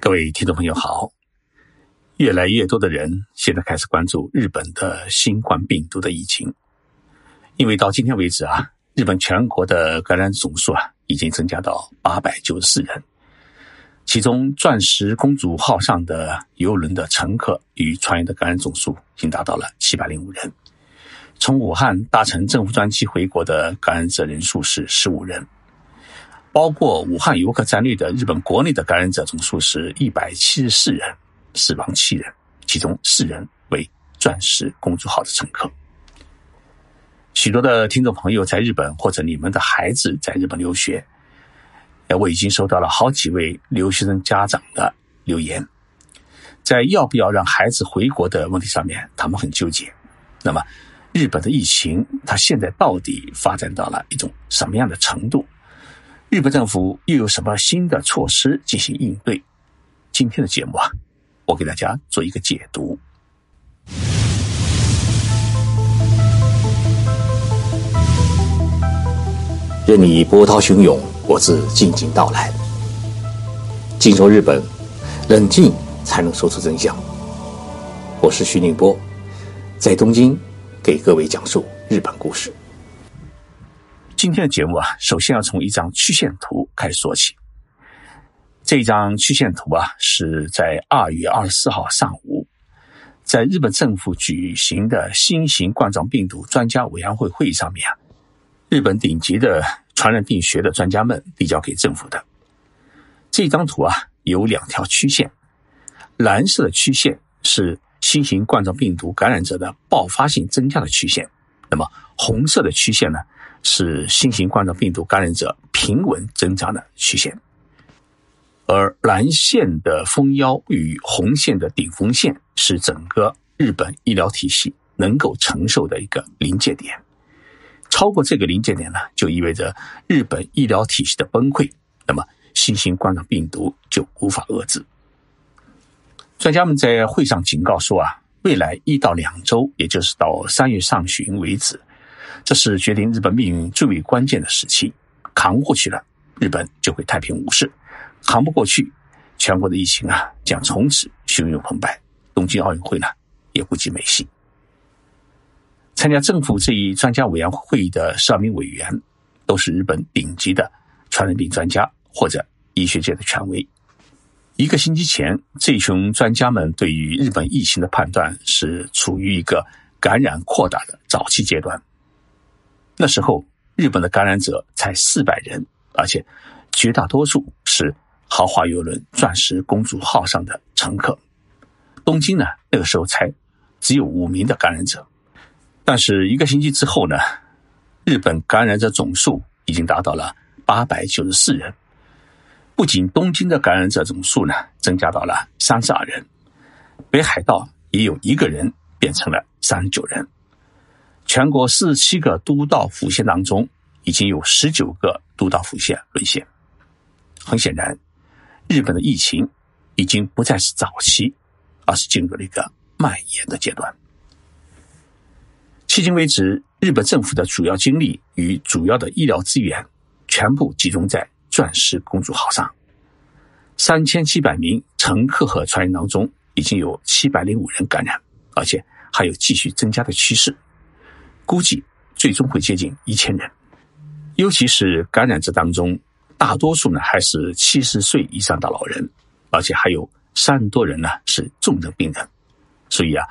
各位听众朋友好，越来越多的人现在开始关注日本的新冠病毒的疫情，因为到今天为止啊，日本全国的感染总数啊已经增加到八百九十四人，其中钻石公主号上的游轮的乘客与船员的感染总数已经达到了七百零五人，从武汉搭乘政府专机回国的感染者人数是十五人。包括武汉游客在内的日本国内的感染者总数是一百七十四人，死亡七人，其中四人为钻石公主号的乘客。许多的听众朋友在日本或者你们的孩子在日本留学，我已经收到了好几位留学生家长的留言，在要不要让孩子回国的问题上面，他们很纠结。那么，日本的疫情它现在到底发展到了一种什么样的程度？日本政府又有什么新的措施进行应对？今天的节目啊，我给大家做一个解读。任你波涛汹涌，我自静静到来。静说日本，冷静才能说出真相。我是徐宁波，在东京给各位讲述日本故事。今天的节目啊，首先要从一张曲线图开始说起。这张曲线图啊，是在二月二十四号上午，在日本政府举行的新型冠状病毒专家委员会会议上面啊，日本顶级的传染病学的专家们递交给政府的。这张图啊，有两条曲线，蓝色的曲线是新型冠状病毒感染者的爆发性增加的曲线，那么红色的曲线呢？是新型冠状病毒感染者平稳增长的曲线，而蓝线的封腰与红线的顶峰线是整个日本医疗体系能够承受的一个临界点。超过这个临界点呢，就意味着日本医疗体系的崩溃，那么新型冠状病毒就无法遏制。专家们在会上警告说啊，未来一到两周，也就是到三月上旬为止。这是决定日本命运最为关键的时期，扛过去了，日本就会太平无事；扛不过去，全国的疫情啊将从此汹涌澎湃，东京奥运会呢也估计没戏。参加政府这一专家委员会议的十二名委员，都是日本顶级的传染病专家或者医学界的权威。一个星期前，这群专家们对于日本疫情的判断是处于一个感染扩大的早期阶段。那时候，日本的感染者才四百人，而且绝大多数是豪华游轮“钻石公主号”上的乘客。东京呢，那个时候才只有五名的感染者。但是一个星期之后呢，日本感染者总数已经达到了八百九十四人。不仅东京的感染者总数呢增加到了三十二人，北海道也有一个人变成了三十九人。全国四十七个都道府县当中，已经有十九个都道府县沦陷。很显然，日本的疫情已经不再是早期，而是进入了一个蔓延的阶段。迄今为止，日本政府的主要精力与主要的医疗资源全部集中在“钻石公主号”上。三千七百名乘客和船员当中，已经有七百零五人感染，而且还有继续增加的趋势。估计最终会接近一千人，尤其是感染者当中，大多数呢还是七十岁以上的老人，而且还有三十多人呢是重症病人。所以啊，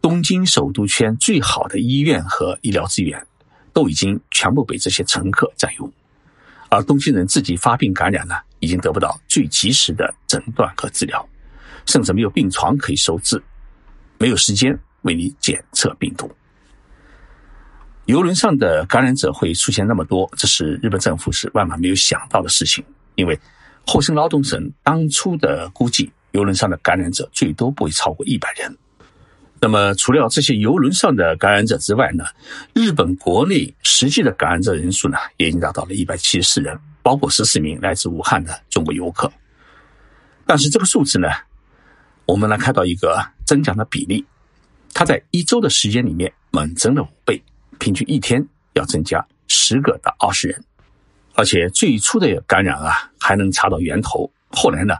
东京首都圈最好的医院和医疗资源都已经全部被这些乘客占用，而东京人自己发病感染呢，已经得不到最及时的诊断和治疗，甚至没有病床可以收治，没有时间为你检测病毒。游轮上的感染者会出现那么多，这是日本政府是万万没有想到的事情。因为厚生劳动省当初的估计，游轮上的感染者最多不会超过一百人。那么，除了这些游轮上的感染者之外呢，日本国内实际的感染者人数呢，也已经达到了一百七十四人，包括十四名来自武汉的中国游客。但是这个数字呢，我们来看到一个增长的比例，它在一周的时间里面猛增了五倍。平均一天要增加十个到二十人，而且最初的感染啊还能查到源头，后来呢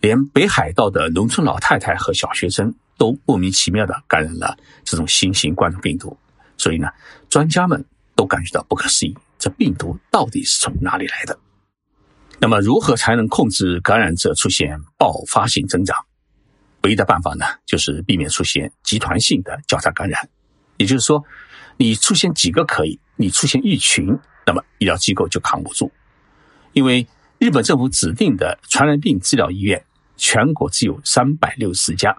连北海道的农村老太太和小学生都莫名其妙的感染了这种新型冠状病毒。所以呢，专家们都感觉到不可思议，这病毒到底是从哪里来的？那么，如何才能控制感染者出现爆发性增长？唯一的办法呢，就是避免出现集团性的交叉感染。也就是说，你出现几个可以，你出现一群，那么医疗机构就扛不住。因为日本政府指定的传染病治疗医院，全国只有三百六十家，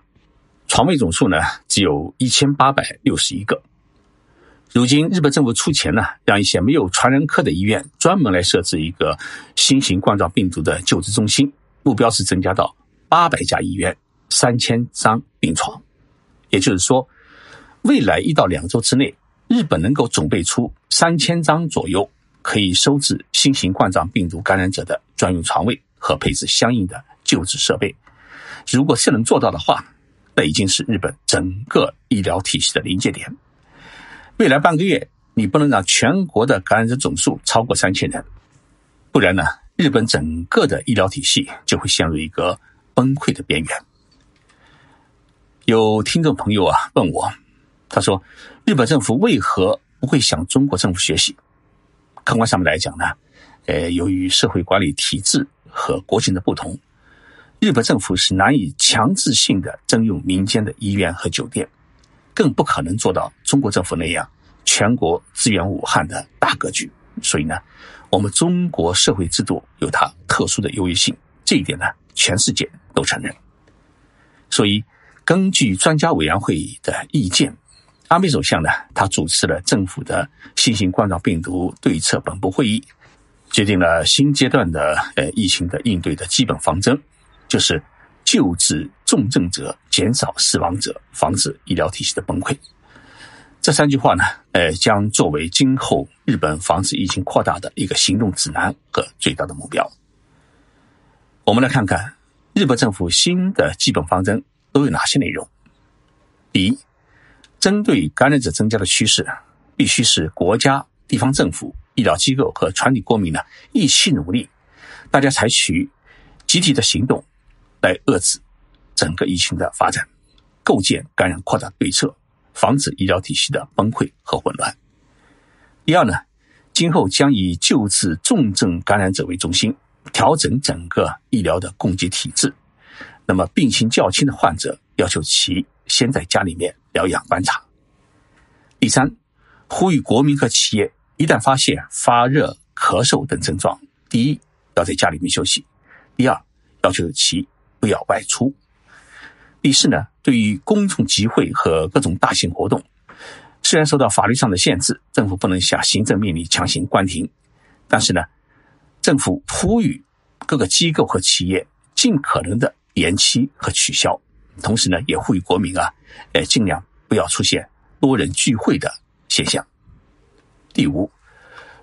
床位总数呢只有一千八百六十一个。如今，日本政府出钱呢，让一些没有传染科的医院专门来设置一个新型冠状病毒的救治中心，目标是增加到八百家医院、三千张病床。也就是说，未来一到两周之内，日本能够准备出三千张左右可以收治新型冠状病毒感染者的专用床位和配置相应的救治设备。如果是能做到的话，那已经是日本整个医疗体系的临界点。未来半个月，你不能让全国的感染者总数超过三千人，不然呢，日本整个的医疗体系就会陷入一个崩溃的边缘。有听众朋友啊问我，他说：“日本政府为何不会向中国政府学习？”客观上面来讲呢，呃，由于社会管理体制和国情的不同，日本政府是难以强制性的征用民间的医院和酒店。更不可能做到中国政府那样全国支援武汉的大格局。所以呢，我们中国社会制度有它特殊的优越性，这一点呢，全世界都承认。所以，根据专家委员会的意见，阿米首相呢，他主持了政府的新型冠状病毒对策本部会议，决定了新阶段的呃疫情的应对的基本方针，就是救治。重症者减少死亡者，防止医疗体系的崩溃。这三句话呢，呃，将作为今后日本防止疫情扩大的一个行动指南和最大的目标。我们来看看日本政府新的基本方针都有哪些内容。第一，针对感染者增加的趋势，必须是国家、地方政府、医疗机构和全体国民呢一起努力，大家采取集体的行动来遏制。整个疫情的发展，构建感染扩大对策，防止医疗体系的崩溃和混乱。第二呢，今后将以救治重症感染者为中心，调整整个医疗的供给体制。那么病情较轻的患者，要求其先在家里面疗养观察。第三，呼吁国民和企业一旦发现发热、咳嗽等症状，第一要在家里面休息；第二，要求其不要外出。第四呢，对于公众集会和各种大型活动，虽然受到法律上的限制，政府不能下行政命令强行关停，但是呢，政府呼吁各个机构和企业尽可能的延期和取消，同时呢，也呼吁国民啊，呃，尽量不要出现多人聚会的现象。第五，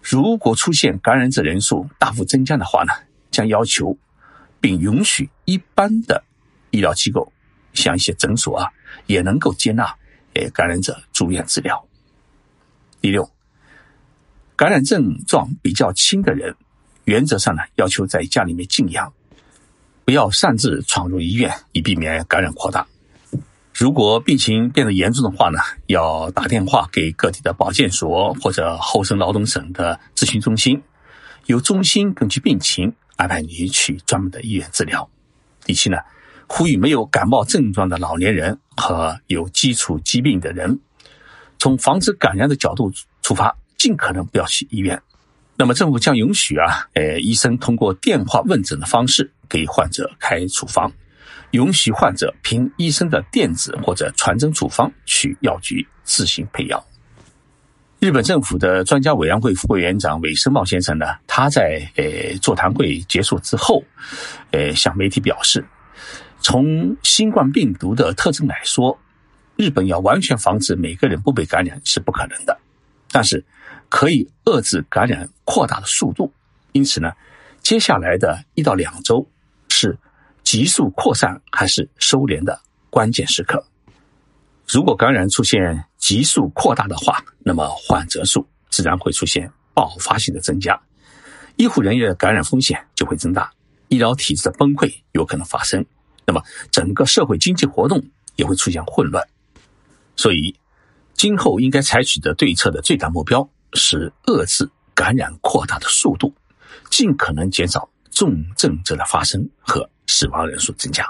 如果出现感染者人数大幅增加的话呢，将要求并允许一般的医疗机构。像一些诊所啊，也能够接纳诶感染者住院治疗。第六，感染症状比较轻的人，原则上呢要求在家里面静养，不要擅自闯入医院，以避免感染扩大。如果病情变得严重的话呢，要打电话给各地的保健所或者厚生劳动省的咨询中心，由中心根据病情安排你去专门的医院治疗。第七呢。呼吁没有感冒症状的老年人和有基础疾病的人，从防止感染的角度出发，尽可能不要去医院。那么，政府将允许啊，呃，医生通过电话问诊的方式给患者开处方，允许患者凭医生的电子或者传真处方去药局自行配药。日本政府的专家委员会副委员长尾生茂先生呢，他在呃座谈会结束之后，呃，向媒体表示。从新冠病毒的特征来说，日本要完全防止每个人不被感染是不可能的，但是可以遏制感染扩大的速度。因此呢，接下来的一到两周是急速扩散还是收敛的关键时刻。如果感染出现急速扩大的话，那么患者数自然会出现爆发性的增加，医护人员的感染风险就会增大。医疗体制的崩溃有可能发生，那么整个社会经济活动也会出现混乱。所以，今后应该采取的对策的最大目标是遏制感染扩大的速度，尽可能减少重症者的发生和死亡人数增加。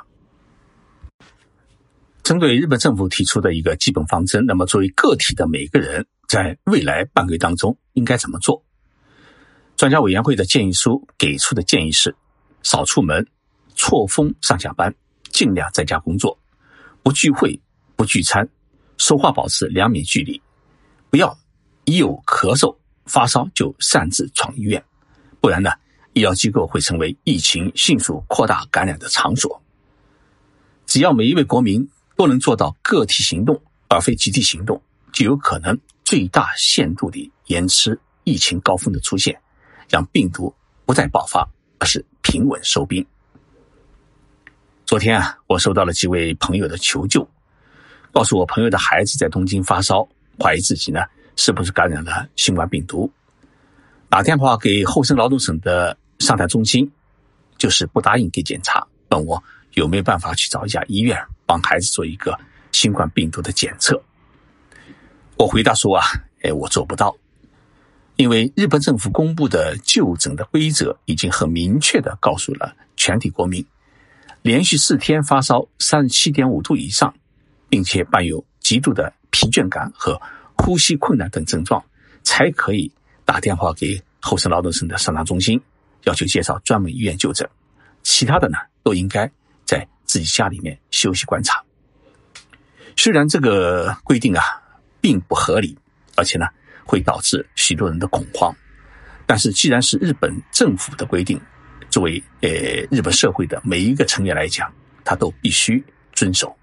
针对日本政府提出的一个基本方针，那么作为个体的每个人，在未来半个月当中应该怎么做？专家委员会的建议书给出的建议是。少出门，错峰上下班，尽量在家工作，不聚会，不聚餐，说话保持两米距离，不要一有咳嗽、发烧就擅自闯医院，不然呢，医疗机构会成为疫情迅速扩大感染的场所。只要每一位国民都能做到个体行动而非集体行动，就有可能最大限度地延迟疫情高峰的出现，让病毒不再爆发。而是平稳收兵。昨天啊，我收到了几位朋友的求救，告诉我朋友的孩子在东京发烧，怀疑自己呢是不是感染了新冠病毒。打电话给厚生劳动省的上台中心，就是不答应给检查，问我有没有办法去找一家医院帮孩子做一个新冠病毒的检测。我回答说啊，哎，我做不到。因为日本政府公布的就诊的规则已经很明确的告诉了全体国民，连续四天发烧三十七点五度以上，并且伴有极度的疲倦感和呼吸困难等症状，才可以打电话给厚生劳动省的上达中心，要求介绍专门医院就诊。其他的呢，都应该在自己家里面休息观察。虽然这个规定啊并不合理，而且呢。会导致许多人的恐慌，但是既然是日本政府的规定，作为呃日本社会的每一个成员来讲，他都必须遵守。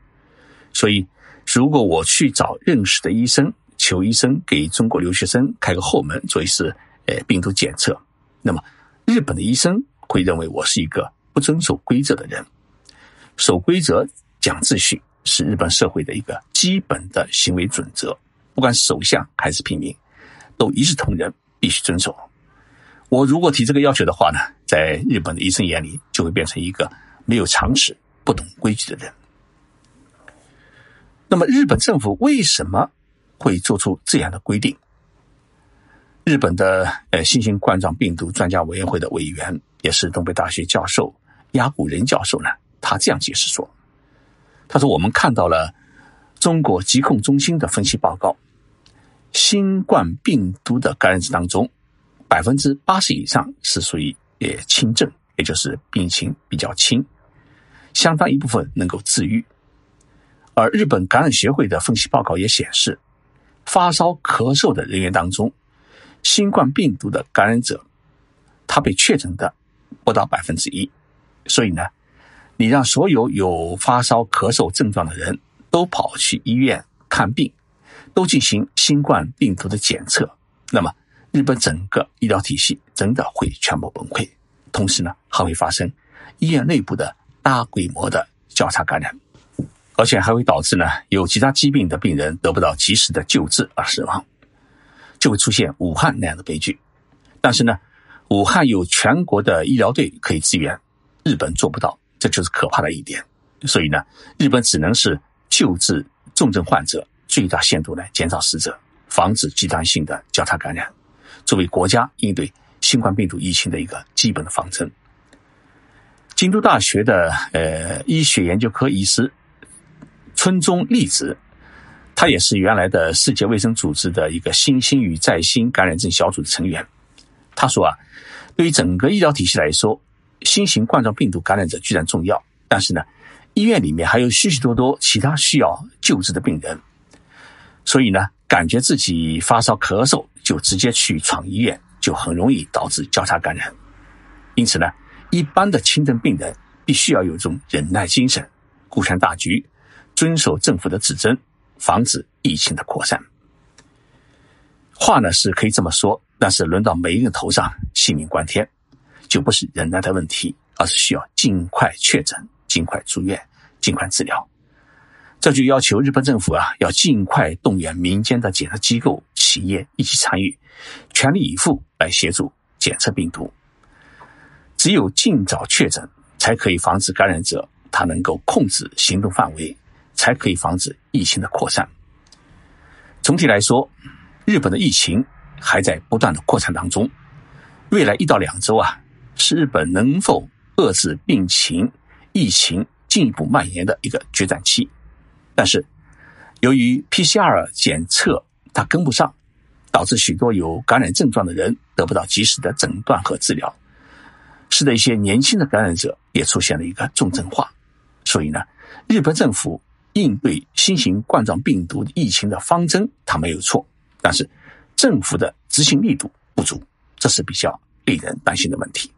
所以，如果我去找认识的医生，求医生给中国留学生开个后门做一次呃病毒检测，那么日本的医生会认为我是一个不遵守规则的人。守规则、讲秩序是日本社会的一个基本的行为准则，不管首相还是平民。都一视同仁，必须遵守。我如果提这个要求的话呢，在日本的医生眼里，就会变成一个没有常识、不懂规矩的人。那么，日本政府为什么会做出这样的规定？日本的呃新型冠状病毒专家委员会的委员，也是东北大学教授鸭古仁教授呢，他这样解释说：“他说，我们看到了中国疾控中心的分析报告。”新冠病毒的感染者当中，百分之八十以上是属于呃轻症，也就是病情比较轻，相当一部分能够治愈。而日本感染协会的分析报告也显示，发烧咳嗽的人员当中，新冠病毒的感染者，他被确诊的不到百分之一。所以呢，你让所有有发烧咳嗽症状的人都跑去医院看病。都进行新冠病毒的检测，那么日本整个医疗体系真的会全部崩溃，同时呢还会发生医院内部的大规模的交叉感染，而且还会导致呢有其他疾病的病人得不到及时的救治而死亡，就会出现武汉那样的悲剧。但是呢，武汉有全国的医疗队可以支援，日本做不到，这就是可怕的一点。所以呢，日本只能是救治重症患者。最大限度来减少死者，防止极端性的交叉感染，作为国家应对新冠病毒疫情的一个基本的方针。京都大学的呃医学研究科医师村中利子，他也是原来的世界卫生组织的一个新兴与再新感染症小组的成员。他说啊，对于整个医疗体系来说，新型冠状病毒感染者居然重要，但是呢，医院里面还有许许多多其他需要救治的病人。所以呢，感觉自己发烧咳嗽就直接去闯医院，就很容易导致交叉感染。因此呢，一般的轻症病人必须要有一种忍耐精神，顾全大局，遵守政府的指针，防止疫情的扩散。话呢是可以这么说，但是轮到每一个人头上，性命关天，就不是忍耐的问题，而是需要尽快确诊、尽快住院、尽快治疗。这就要求日本政府啊，要尽快动员民间的检测机构、企业一起参与，全力以赴来协助检测病毒。只有尽早确诊，才可以防止感染者他能够控制行动范围，才可以防止疫情的扩散。总体来说，日本的疫情还在不断的扩散当中。未来一到两周啊，是日本能否遏制病情、疫情进一步蔓延的一个决战期。但是，由于 PCR 检测它跟不上，导致许多有感染症状的人得不到及时的诊断和治疗，使得一些年轻的感染者也出现了一个重症化。所以呢，日本政府应对新型冠状病毒疫情的方针它没有错，但是政府的执行力度不足，这是比较令人担心的问题。